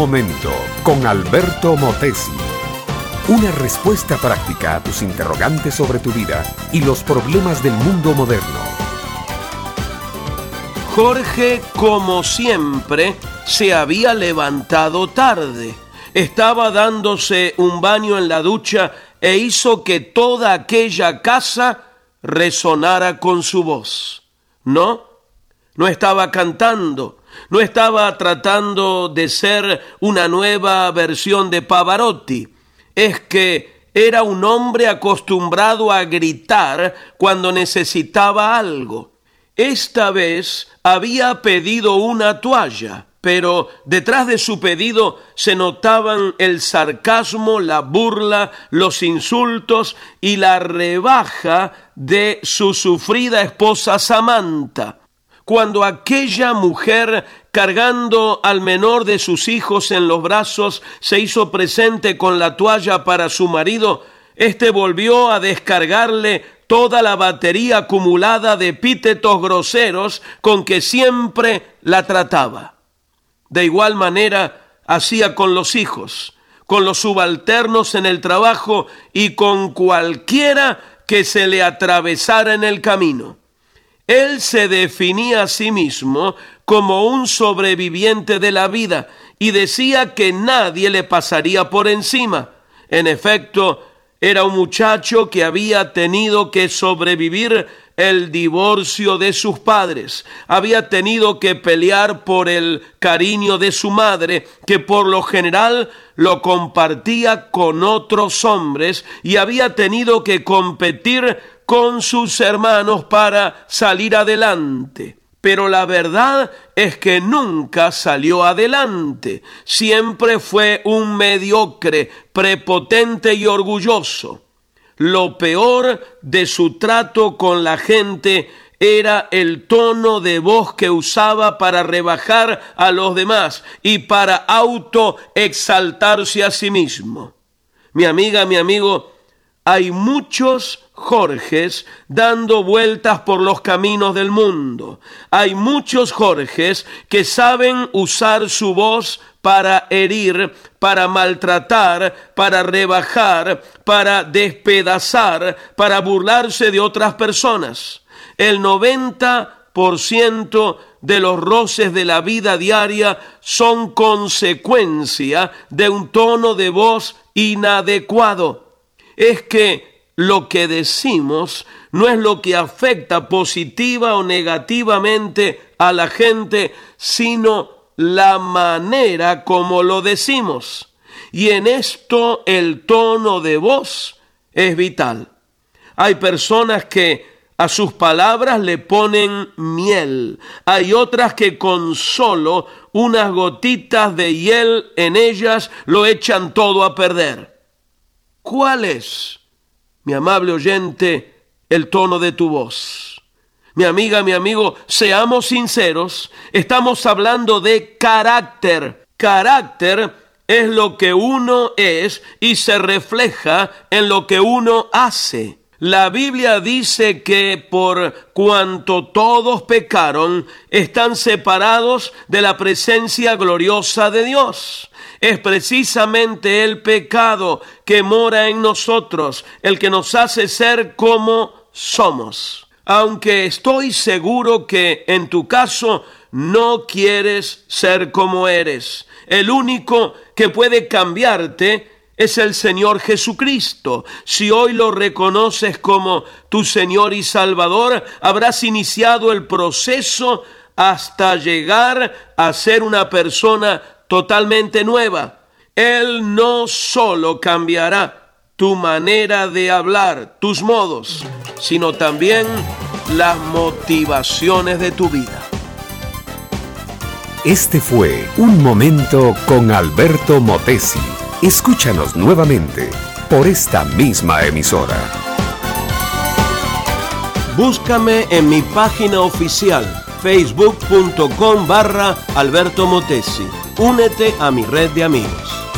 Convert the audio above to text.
momento con Alberto Motesi. Una respuesta práctica a tus interrogantes sobre tu vida y los problemas del mundo moderno. Jorge, como siempre, se había levantado tarde. Estaba dándose un baño en la ducha e hizo que toda aquella casa resonara con su voz. ¿No? No estaba cantando, no estaba tratando de ser una nueva versión de Pavarotti. Es que era un hombre acostumbrado a gritar cuando necesitaba algo. Esta vez había pedido una toalla, pero detrás de su pedido se notaban el sarcasmo, la burla, los insultos y la rebaja de su sufrida esposa Samantha cuando aquella mujer cargando al menor de sus hijos en los brazos se hizo presente con la toalla para su marido, éste volvió a descargarle toda la batería acumulada de epítetos groseros con que siempre la trataba. De igual manera hacía con los hijos, con los subalternos en el trabajo y con cualquiera que se le atravesara en el camino. Él se definía a sí mismo como un sobreviviente de la vida y decía que nadie le pasaría por encima. En efecto, era un muchacho que había tenido que sobrevivir el divorcio de sus padres, había tenido que pelear por el cariño de su madre, que por lo general lo compartía con otros hombres, y había tenido que competir con sus hermanos para salir adelante. Pero la verdad es que nunca salió adelante. Siempre fue un mediocre, prepotente y orgulloso. Lo peor de su trato con la gente era el tono de voz que usaba para rebajar a los demás y para autoexaltarse a sí mismo. Mi amiga, mi amigo, hay muchos Jorges dando vueltas por los caminos del mundo. Hay muchos Jorges que saben usar su voz para herir, para maltratar, para rebajar, para despedazar, para burlarse de otras personas. El 90% de los roces de la vida diaria son consecuencia de un tono de voz inadecuado es que lo que decimos no es lo que afecta positiva o negativamente a la gente, sino la manera como lo decimos. Y en esto el tono de voz es vital. Hay personas que a sus palabras le ponen miel. Hay otras que con solo unas gotitas de hiel en ellas lo echan todo a perder. ¿Cuál es, mi amable oyente, el tono de tu voz? Mi amiga, mi amigo, seamos sinceros, estamos hablando de carácter. Carácter es lo que uno es y se refleja en lo que uno hace. La Biblia dice que por cuanto todos pecaron, están separados de la presencia gloriosa de Dios. Es precisamente el pecado que mora en nosotros, el que nos hace ser como somos. Aunque estoy seguro que en tu caso no quieres ser como eres. El único que puede cambiarte es el Señor Jesucristo. Si hoy lo reconoces como tu Señor y Salvador, habrás iniciado el proceso hasta llegar a ser una persona totalmente nueva. Él no solo cambiará tu manera de hablar, tus modos, sino también las motivaciones de tu vida. Este fue Un Momento con Alberto Motesi. Escúchanos nuevamente por esta misma emisora. Búscame en mi página oficial facebook.com barra Alberto Motesi. Únete a mi red de amigos.